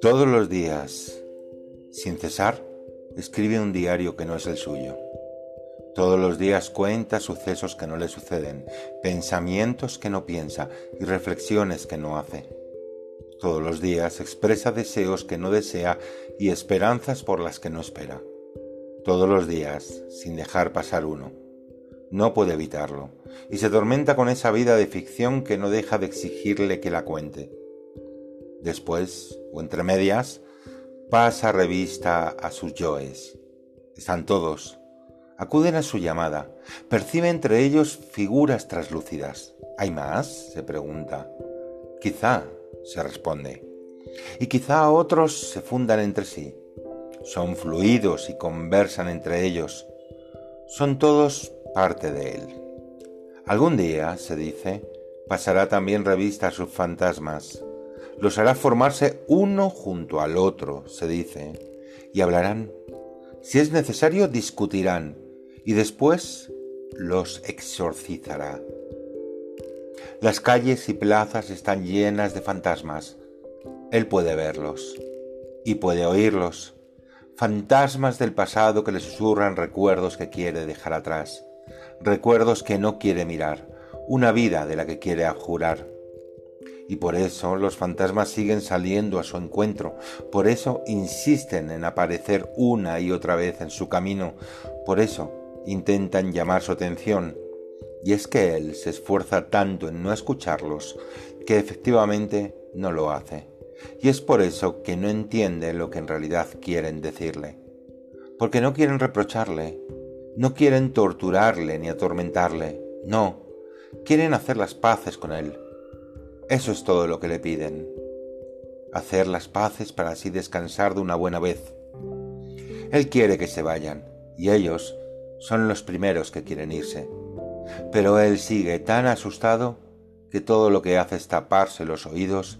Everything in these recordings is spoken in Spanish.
Todos los días, sin cesar, escribe un diario que no es el suyo. Todos los días cuenta sucesos que no le suceden, pensamientos que no piensa y reflexiones que no hace. Todos los días expresa deseos que no desea y esperanzas por las que no espera. Todos los días, sin dejar pasar uno. No puede evitarlo, y se tormenta con esa vida de ficción que no deja de exigirle que la cuente. Después, o entre medias, pasa revista a sus yoes. Están todos, Acuden a su llamada. Percibe entre ellos figuras traslúcidas. ¿Hay más? se pregunta. Quizá, se responde. Y quizá otros se fundan entre sí. Son fluidos y conversan entre ellos. Son todos parte de él. Algún día, se dice, pasará también revista a sus fantasmas. Los hará formarse uno junto al otro, se dice, y hablarán. Si es necesario, discutirán y después los exorcizará. Las calles y plazas están llenas de fantasmas. Él puede verlos y puede oírlos. Fantasmas del pasado que le susurran recuerdos que quiere dejar atrás, recuerdos que no quiere mirar, una vida de la que quiere abjurar. Y por eso los fantasmas siguen saliendo a su encuentro, por eso insisten en aparecer una y otra vez en su camino, por eso intentan llamar su atención, y es que él se esfuerza tanto en no escucharlos que efectivamente no lo hace. Y es por eso que no entiende lo que en realidad quieren decirle. Porque no quieren reprocharle, no quieren torturarle ni atormentarle, no, quieren hacer las paces con él. Eso es todo lo que le piden. Hacer las paces para así descansar de una buena vez. Él quiere que se vayan, y ellos son los primeros que quieren irse. Pero él sigue tan asustado que todo lo que hace es taparse los oídos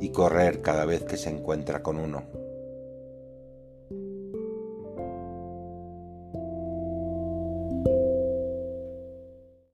y correr cada vez que se encuentra con uno.